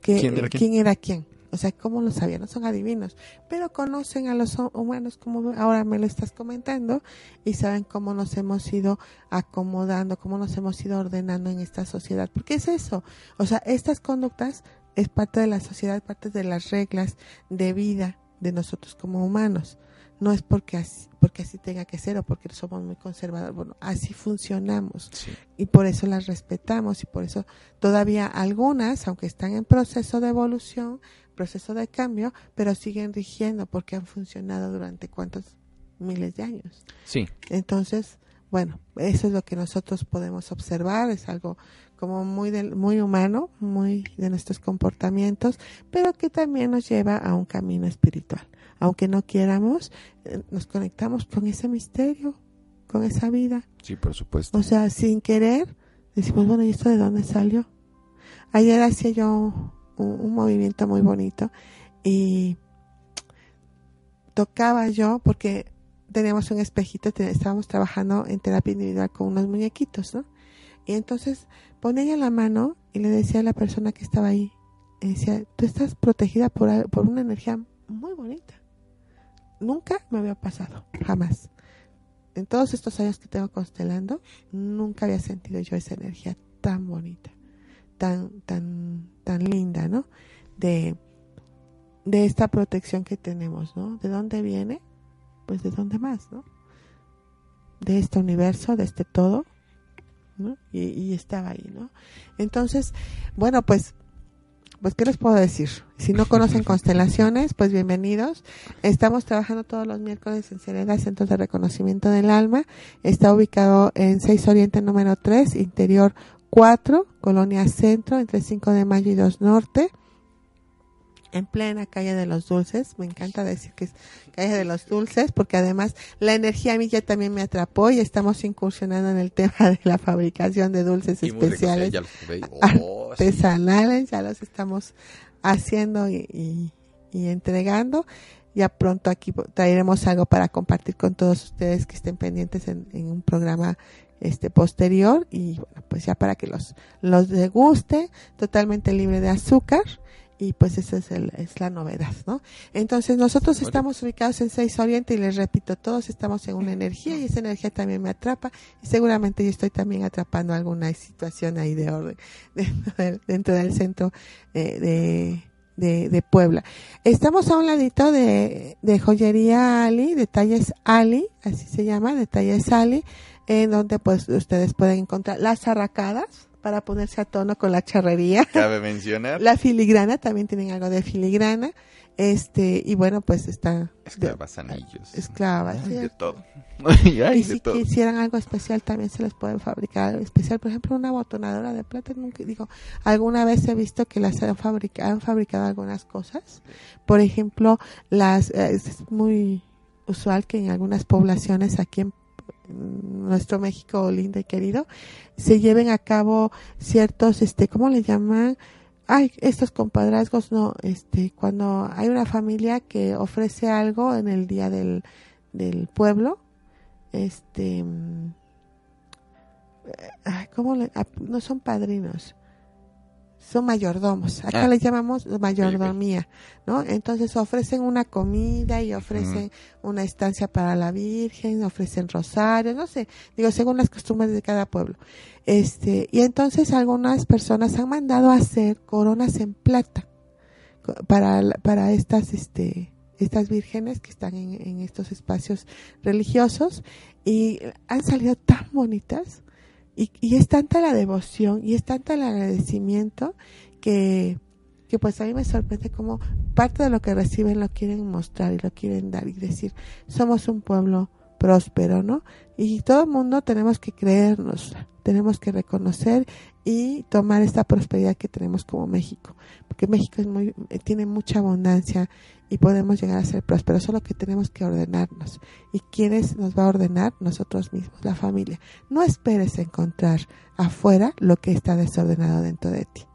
que quién era quién. O sea, ¿cómo lo sabían? No son adivinos, pero conocen a los humanos como ahora me lo estás comentando y saben cómo nos hemos ido acomodando, cómo nos hemos ido ordenando en esta sociedad. Porque es eso. O sea, estas conductas es parte de la sociedad, parte de las reglas de vida de nosotros como humanos. No es porque así, porque así tenga que ser o porque somos muy conservadores. Bueno, así funcionamos. Y por eso las respetamos y por eso todavía algunas, aunque están en proceso de evolución, proceso de cambio, pero siguen rigiendo porque han funcionado durante cuántos miles de años. Sí. Entonces, bueno, eso es lo que nosotros podemos observar, es algo como muy muy humano, muy de nuestros comportamientos, pero que también nos lleva a un camino espiritual. Aunque no quieramos, eh, nos conectamos con ese misterio, con esa vida. Sí, por supuesto. O sea, sin querer, decimos, bueno, ¿y esto de dónde salió? Ayer hacía yo un, movimiento muy bonito y tocaba yo porque teníamos un espejito, estábamos trabajando en terapia individual con unos muñequitos, ¿no? Y entonces ponía la mano y le decía a la persona que estaba ahí, decía, tú estás protegida por, por una energía muy bonita. Nunca me había pasado, jamás. En todos estos años que tengo constelando, nunca había sentido yo esa energía tan bonita tan, tan, tan linda, ¿no? De, de esta protección que tenemos, ¿no? ¿De dónde viene? Pues de dónde más, ¿no? De este universo, de este todo, ¿no? Y, estaba ahí, ¿no? Entonces, bueno, pues pues qué les puedo decir si no conocen constelaciones pues bienvenidos estamos trabajando todos los miércoles en Serena Centro de Reconocimiento del Alma está ubicado en 6 Oriente número 3 interior 4, Colonia Centro, entre 5 de Mayo y 2 Norte, en plena calle de los dulces. Me encanta decir que es calle de los dulces, porque además la energía a mí ya también me atrapó y estamos incursionando en el tema de la fabricación de dulces especiales oh, artesanales. Ya los estamos haciendo y, entregando. Ya pronto aquí traeremos algo para compartir con todos ustedes que estén pendientes en un programa este posterior y bueno, pues ya para que los los deguste totalmente libre de azúcar y pues esa es, el, es la novedad, ¿no? Entonces nosotros estamos ubicados en Seis Oriente y les repito, todos estamos en una energía y esa energía también me atrapa y seguramente yo estoy también atrapando alguna situación ahí de orden *laughs* dentro del, centro eh, de, de, de, Puebla. Estamos a un ladito de, de joyería Ali, detalles Ali, así se llama, detalles Ali, en donde pues ustedes pueden encontrar las arracadas para ponerse a tono con la charrería. *laughs* Cabe mencionar. La filigrana, también tienen algo de filigrana. Este, y bueno, pues está. Esclavas, anillos. Esclavas. de todo. *laughs* y si quisieran algo especial, también se les pueden fabricar algo especial. Por ejemplo, una botonadora de plata. Nunca, digo, alguna vez he visto que las han fabricado, han fabricado algunas cosas. Por ejemplo, las, eh, es muy usual que en algunas poblaciones aquí en nuestro México lindo y querido, se lleven a cabo ciertos, este, ¿cómo le llaman? Ay, estos compadrazgos, no, este, cuando hay una familia que ofrece algo en el día del, del pueblo, este, ¿cómo le, no son padrinos, son mayordomos. Acá Ah. les llamamos mayordomía, ¿no? Entonces ofrecen una comida y ofrecen una estancia para la Virgen, ofrecen rosarios, no sé, digo, según las costumbres de cada pueblo. Este, y entonces algunas personas han mandado a hacer coronas en plata para, para estas, este, estas vírgenes que están en, en estos espacios religiosos y han salido tan bonitas y, y es tanta la devoción y es tanta el agradecimiento que, que pues a mí me sorprende como parte de lo que reciben lo quieren mostrar y lo quieren dar y decir, somos un pueblo próspero, ¿no? Y todo el mundo tenemos que creernos, tenemos que reconocer y tomar esta prosperidad que tenemos como México, porque México es muy, eh, tiene mucha abundancia y podemos llegar a ser prósperos, solo que tenemos que ordenarnos. ¿Y quiénes nos va a ordenar? Nosotros mismos, la familia. No esperes encontrar afuera lo que está desordenado dentro de ti.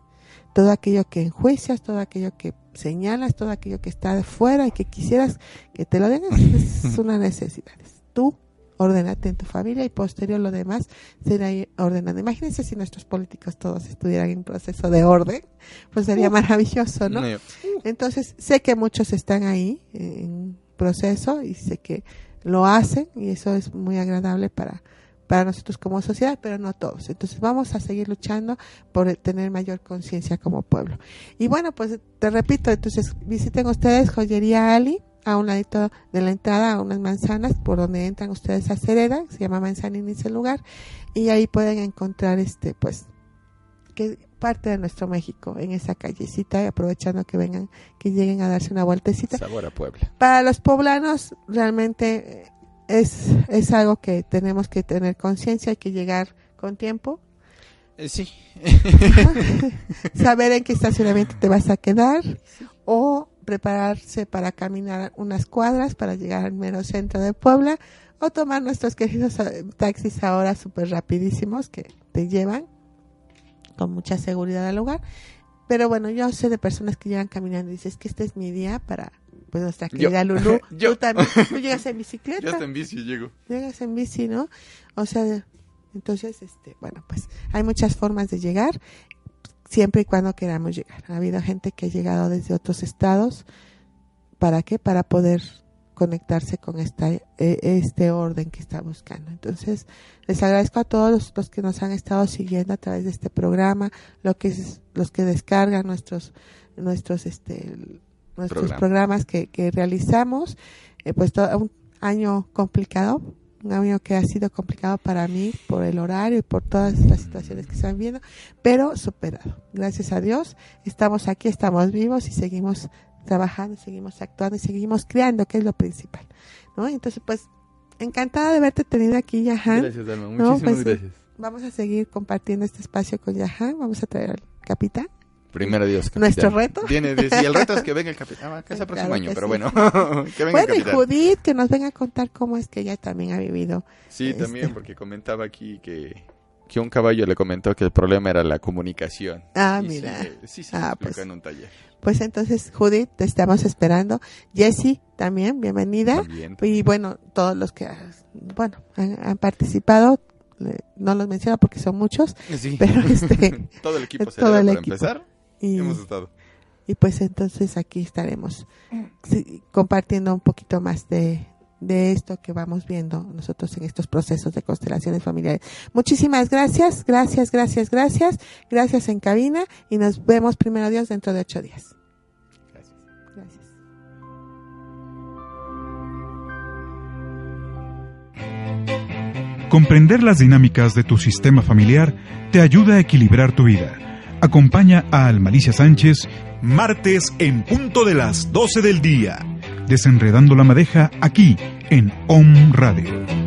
Todo aquello que enjuicias, todo aquello que señalas, todo aquello que está de fuera y que quisieras que te lo den es es una necesidad. Tú ordénate en tu familia y posterior lo demás será ir ordenando. Imagínense si nuestros políticos todos estuvieran en proceso de orden, pues sería maravilloso, ¿no? Entonces, sé que muchos están ahí en proceso y sé que lo hacen y eso es muy agradable para, para nosotros como sociedad, pero no todos. Entonces, vamos a seguir luchando por tener mayor conciencia como pueblo. Y bueno, pues te repito, entonces visiten ustedes Joyería Ali a un ladito de la entrada a unas manzanas por donde entran ustedes a Cereda, se llama Manzanín ese lugar, y ahí pueden encontrar este pues que parte de nuestro México en esa callecita y aprovechando que vengan, que lleguen a darse una vueltecita. Sabor a Puebla. Para los poblanos realmente eh, es, es algo que tenemos que tener conciencia, hay que llegar con tiempo, Eh, sí. *laughs* saber en qué estacionamiento te vas a quedar o prepararse para caminar unas cuadras para llegar al mero centro de Puebla o tomar nuestros queridos eh, taxis ahora súper rapidísimos que te llevan con mucha seguridad al lugar. Pero bueno, yo sé de personas que llegan caminando y dices que este es mi día para pues nuestra Yo. querida Lulú. *laughs* Yo. Tú también, *laughs* tú llegas en bicicleta Ya está en bici llego. llegas en bici, ¿no? O sea, entonces, este, bueno, pues hay muchas formas de llegar, siempre y cuando queramos llegar. Ha habido gente que ha llegado desde otros estados, ¿para qué? Para poder conectarse con esta, eh, este orden que está buscando. Entonces, les agradezco a todos los, los que nos han estado siguiendo a través de este programa, lo que es, los que descargan nuestros, nuestros, este, nuestros Programa. programas que, que realizamos, eh, pues todo un año complicado, un año que ha sido complicado para mí por el horario y por todas las situaciones que están viendo, pero superado. Gracias a Dios, estamos aquí, estamos vivos y seguimos trabajando, seguimos actuando y seguimos creando, que es lo principal, ¿no? Entonces, pues, encantada de verte tenido aquí, Yahan. Gracias, Alma. No, Muchísimas pues, gracias. Vamos a seguir compartiendo este espacio con Yahan, vamos a traer al capitán. Primero Dios. capitán. Nuestro reto. Viene sí, el reto es que venga el capitán. Ah, que es *laughs* el próximo Claro año, pero sí. bueno. *laughs* que venga Bueno, el y capitán. Judith, que nos venga a contar cómo es que ella también ha vivido. Sí, este, también, porque comentaba aquí que, que un caballo le comentó que el problema era la comunicación. Ah, Y mira. Sí, sí, sí, Ah, pues. en un taller. Pues entonces, Judith, te estamos esperando. Jessie, también, bienvenida. También. Y bueno, todos los que bueno han, han participado, le- no los menciono porque son muchos, Sí. pero este, *laughs* Todo el equipo se todo el para equipo. empezar. Y, Hemos estado. y pues entonces aquí estaremos sí, compartiendo un poquito más de, de esto que vamos viendo nosotros en estos procesos de constelaciones familiares. Muchísimas gracias, gracias, gracias, gracias, gracias en cabina y nos vemos primero Dios dentro de ocho días. Gracias. Gracias. Comprender las dinámicas de tu sistema familiar te ayuda a equilibrar tu vida. Acompaña a Almalicia Sánchez martes en punto de las 12 del día, desenredando la madeja aquí en OM Radio.